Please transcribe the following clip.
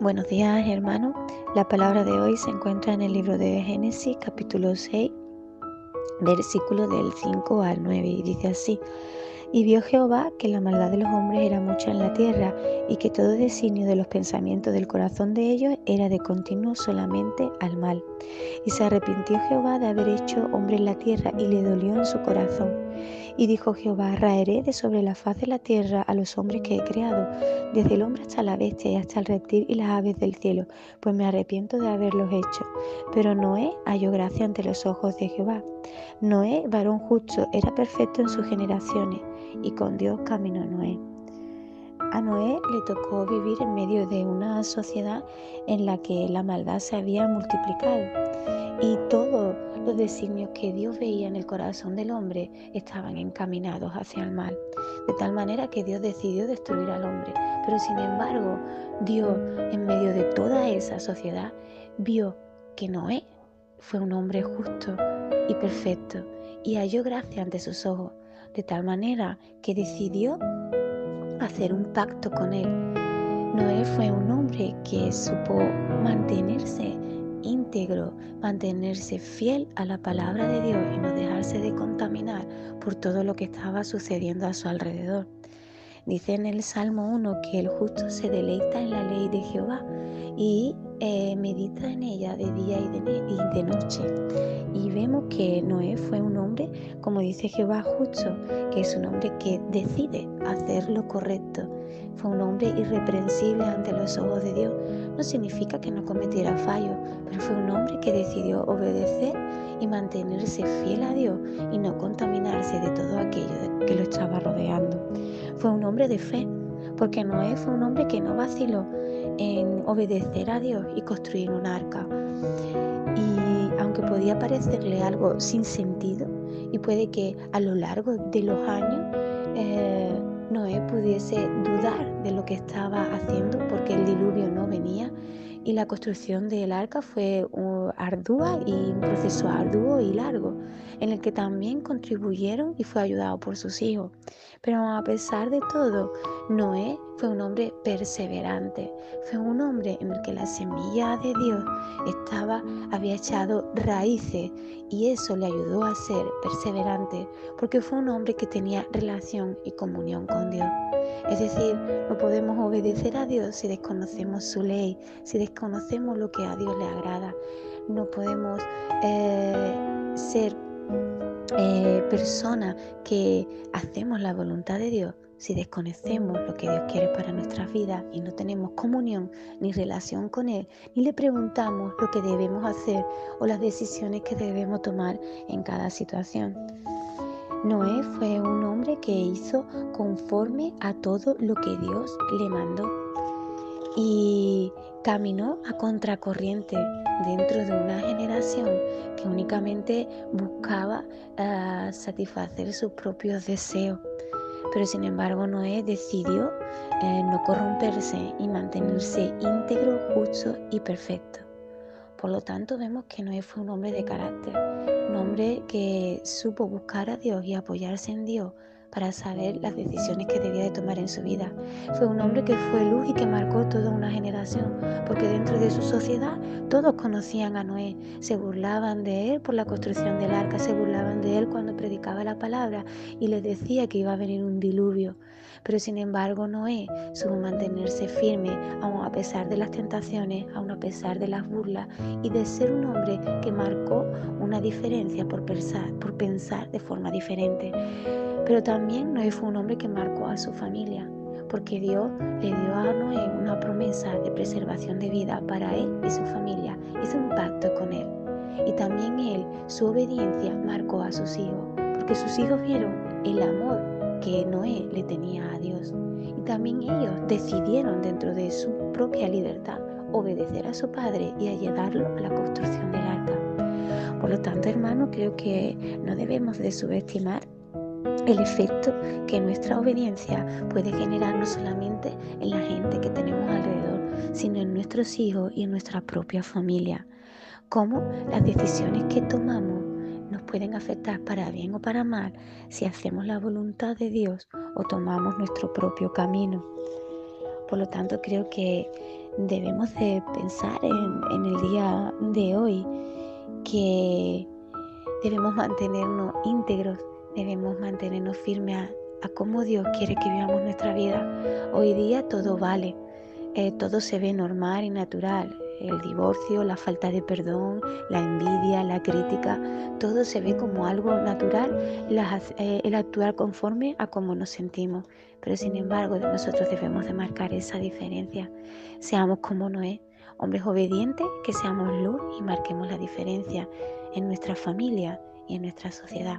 Buenos días hermanos, la palabra de hoy se encuentra en el libro de Génesis capítulo 6, versículo del 5 al 9 y dice así, y vio Jehová que la maldad de los hombres era mucha en la tierra y que todo designio de los pensamientos del corazón de ellos era de continuo solamente al mal. Y se arrepintió Jehová de haber hecho hombre en la tierra y le dolió en su corazón. Y dijo Jehová, raeré de sobre la faz de la tierra a los hombres que he creado, desde el hombre hasta la bestia y hasta el reptil y las aves del cielo, pues me arrepiento de haberlos hecho. Pero Noé halló gracia ante los ojos de Jehová. Noé, varón justo, era perfecto en sus generaciones y con Dios caminó Noé. A Noé le tocó vivir en medio de una sociedad en la que la maldad se había multiplicado y todos los designios que Dios veía en el corazón del hombre estaban encaminados hacia el mal, de tal manera que Dios decidió destruir al hombre. Pero sin embargo, Dios, en medio de toda esa sociedad, vio que Noé fue un hombre justo y perfecto y halló gracia ante sus ojos de tal manera que decidió hacer un pacto con él. Noé fue un hombre que supo mantenerse íntegro, mantenerse fiel a la palabra de Dios y no dejarse de contaminar por todo lo que estaba sucediendo a su alrededor. Dice en el Salmo 1 que el justo se deleita en la ley de Jehová y eh, medita en ella de día y de, noche. Y vemos que Noé fue un hombre, como dice Jehová, justo, que es un hombre que decide hacer lo correcto. Fue un hombre irreprensible ante los ojos de Dios. No significa que no cometiera fallos, pero fue un hombre que decidió obedecer y mantenerse fiel a Dios y no contaminarse de todo aquello que lo estaba rodeando. Fue un hombre de fe, porque Noé fue un hombre que no vaciló en obedecer a Dios y construir un arca. Y aunque podía parecerle algo sin sentido, y puede que a lo largo de los años eh, Noé pudiese dudar de lo que estaba haciendo porque el diluvio no venía y la construcción del arca fue ardua y un proceso arduo y largo, en el que también contribuyeron y fue ayudado por sus hijos. Pero a pesar de todo, Noé fue un hombre perseverante, fue un hombre en el que la semilla de Dios estaba, había echado raíces y eso le ayudó a ser perseverante porque fue un hombre que tenía relación y comunión con Dios. Es decir, no podemos obedecer a Dios si desconocemos su ley, si desconocemos lo que a Dios le agrada. No podemos eh, ser eh, personas que hacemos la voluntad de Dios si desconocemos lo que Dios quiere para nuestras vidas y no tenemos comunión ni relación con Él, ni le preguntamos lo que debemos hacer o las decisiones que debemos tomar en cada situación. Noé fue un hombre que hizo conforme a todo lo que Dios le mandó y caminó a contracorriente dentro de una generación que únicamente buscaba ah, satisfacer sus propios deseos. Pero sin embargo Noé decidió eh, no corromperse y mantenerse íntegro, justo y perfecto. Por lo tanto, vemos que Noé fue un hombre de carácter, un hombre que supo buscar a Dios y apoyarse en Dios para saber las decisiones que debía de tomar en su vida. Fue un hombre que fue luz y que marcó toda una generación, porque dentro de su sociedad todos conocían a Noé, se burlaban de él por la construcción del arca, se burlaban de él cuando predicaba la palabra y les decía que iba a venir un diluvio. Pero sin embargo Noé supo mantenerse firme, aun a pesar de las tentaciones, aun a pesar de las burlas y de ser un hombre que marcó una diferencia por pensar, por pensar de forma diferente. Pero también Noé fue un hombre que marcó a su familia, porque Dios le dio a Noé una promesa de preservación de vida para él y su familia. Hizo un pacto con él. Y también él, su obediencia, marcó a sus hijos, porque sus hijos vieron el amor que Noé le tenía a Dios. Y también ellos decidieron dentro de su propia libertad obedecer a su padre y ayudarlo a la construcción del arca. Por lo tanto, hermano, creo que no debemos de subestimar el efecto que nuestra obediencia puede generar no solamente en la gente que tenemos alrededor, sino en nuestros hijos y en nuestra propia familia. Cómo las decisiones que tomamos nos pueden afectar para bien o para mal si hacemos la voluntad de Dios o tomamos nuestro propio camino. Por lo tanto, creo que debemos de pensar en, el día de hoy que debemos mantenernos íntegros, debemos mantenernos firmes a, cómo Dios quiere que vivamos nuestra vida. Hoy día todo vale, eh, todo se ve normal y natural. El divorcio, la falta de perdón, la envidia, la crítica, todo se ve como algo natural, eh, el actuar conforme a cómo nos sentimos. Pero sin embargo, nosotros debemos de marcar esa diferencia. Seamos como Noé, hombres obedientes, que seamos luz y marquemos la diferencia en nuestra familia y en nuestra sociedad.